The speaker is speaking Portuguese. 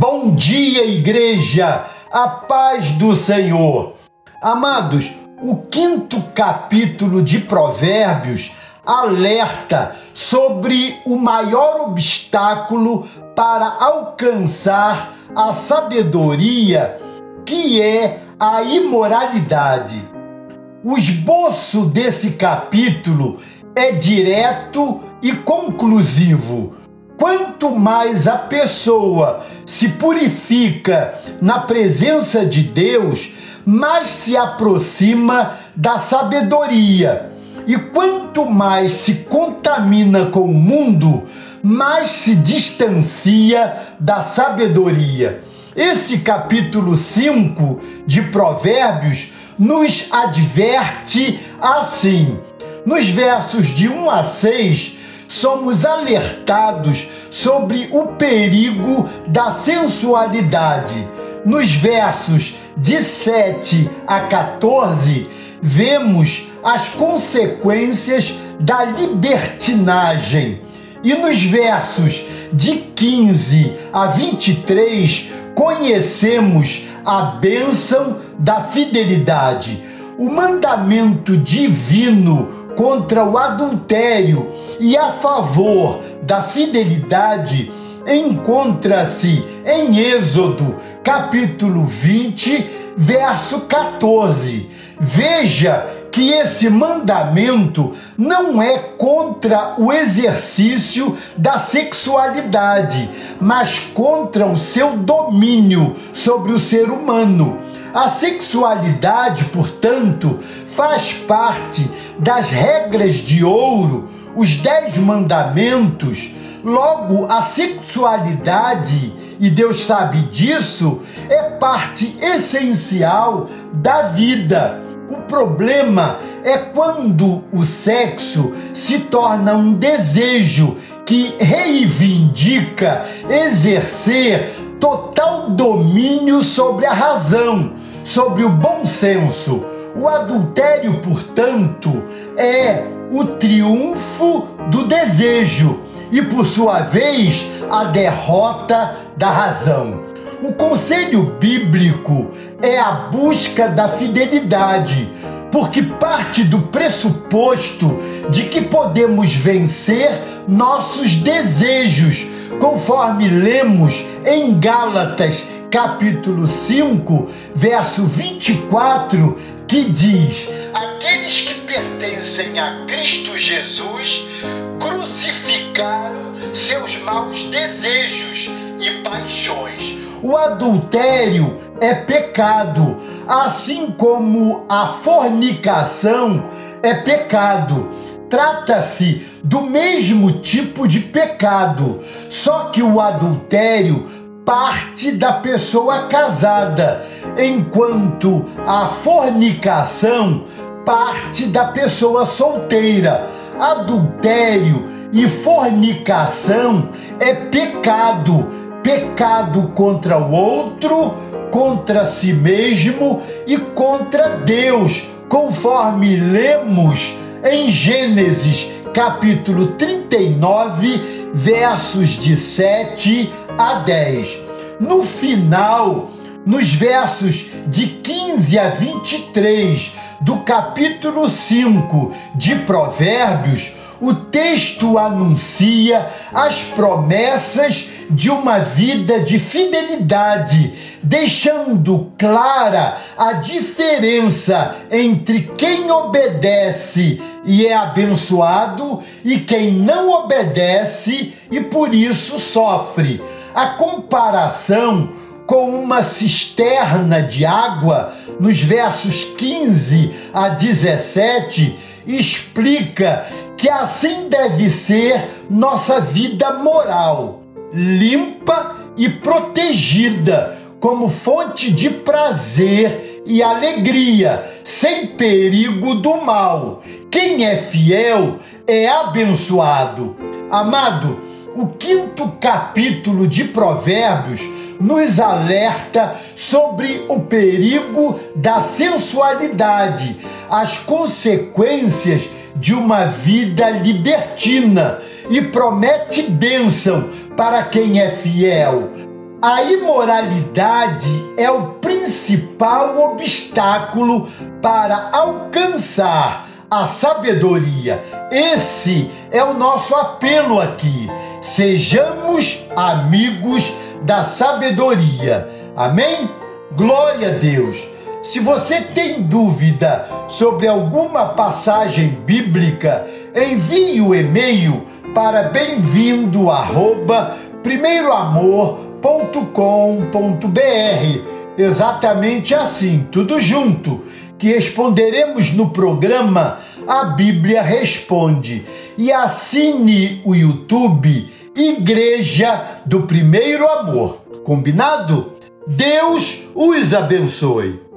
Bom dia, igreja, a paz do Senhor. Amados, o quinto capítulo de Provérbios alerta sobre o maior obstáculo para alcançar a sabedoria, que é a imoralidade. O esboço desse capítulo é direto e conclusivo quanto mais a pessoa se purifica na presença de Deus, mais se aproxima da sabedoria. E quanto mais se contamina com o mundo, mais se distancia da sabedoria. Esse capítulo 5 de Provérbios nos adverte assim. Nos versos de 1 a 6, somos alertados sobre o perigo da sensualidade. Nos versos de 7 a 14, vemos as consequências da libertinagem. E nos versos de 15 a 23, conhecemos a bênção da fidelidade. O mandamento divino contra o adultério e a favor da fidelidade encontra-se em Êxodo, capítulo 20, verso 14. Veja que esse mandamento não é contra o exercício da sexualidade, mas contra o seu domínio sobre o ser humano. A sexualidade, portanto, faz parte das regras de ouro, os dez mandamentos. Logo, a sexualidade, e Deus sabe disso, é parte essencial da vida. O problema é quando o sexo se torna um desejo que reivindica exercer total domínio sobre a razão, sobre o bom senso. O adultério, portanto, é o triunfo do desejo e, por sua vez, a derrota da razão. O conselho bíblico é a busca da fidelidade, porque parte do pressuposto de que podemos vencer nossos desejos, conforme lemos em Gálatas capítulo 5, verso 24, que diz: Aqueles que pertencem a Cristo Jesus crucificaram seus maus desejos e paixões. O adultério é pecado, assim como a fornicação é pecado. Trata-se do mesmo tipo de pecado, só que o adultério parte da pessoa casada, enquanto a fornicação parte da pessoa solteira. Adultério e fornicação é pecado, pecado contra o outro, contra si mesmo e contra Deus, conforme lemos em Gênesis capítulo 39, versos de 7 a 10. No final, nos versos de 15 a 23 do capítulo 5 de Provérbios, o texto anuncia as promessas de uma vida de fidelidade, deixando clara a diferença entre quem obedece e é abençoado e quem não obedece e por isso sofre. A comparação com uma cisterna de água, nos versos 15 a 17, explica que assim deve ser nossa vida moral, limpa e protegida, como fonte de prazer e alegria, sem perigo do mal. Quem é fiel é abençoado. Amado, o quinto capítulo de Provérbios nos alerta sobre o perigo da sensualidade, as consequências de uma vida libertina e promete bênção para quem é fiel. A imoralidade é o principal obstáculo para alcançar a sabedoria. Esse é o nosso apelo aqui. Sejamos amigos da sabedoria. Amém? Glória a Deus. Se você tem dúvida sobre alguma passagem bíblica, envie o e-mail para bem-vindo primeiroamor.com.br. Exatamente assim, tudo junto, que responderemos no programa A Bíblia Responde. E assine o YouTube Igreja do Primeiro Amor. Combinado? Deus os abençoe.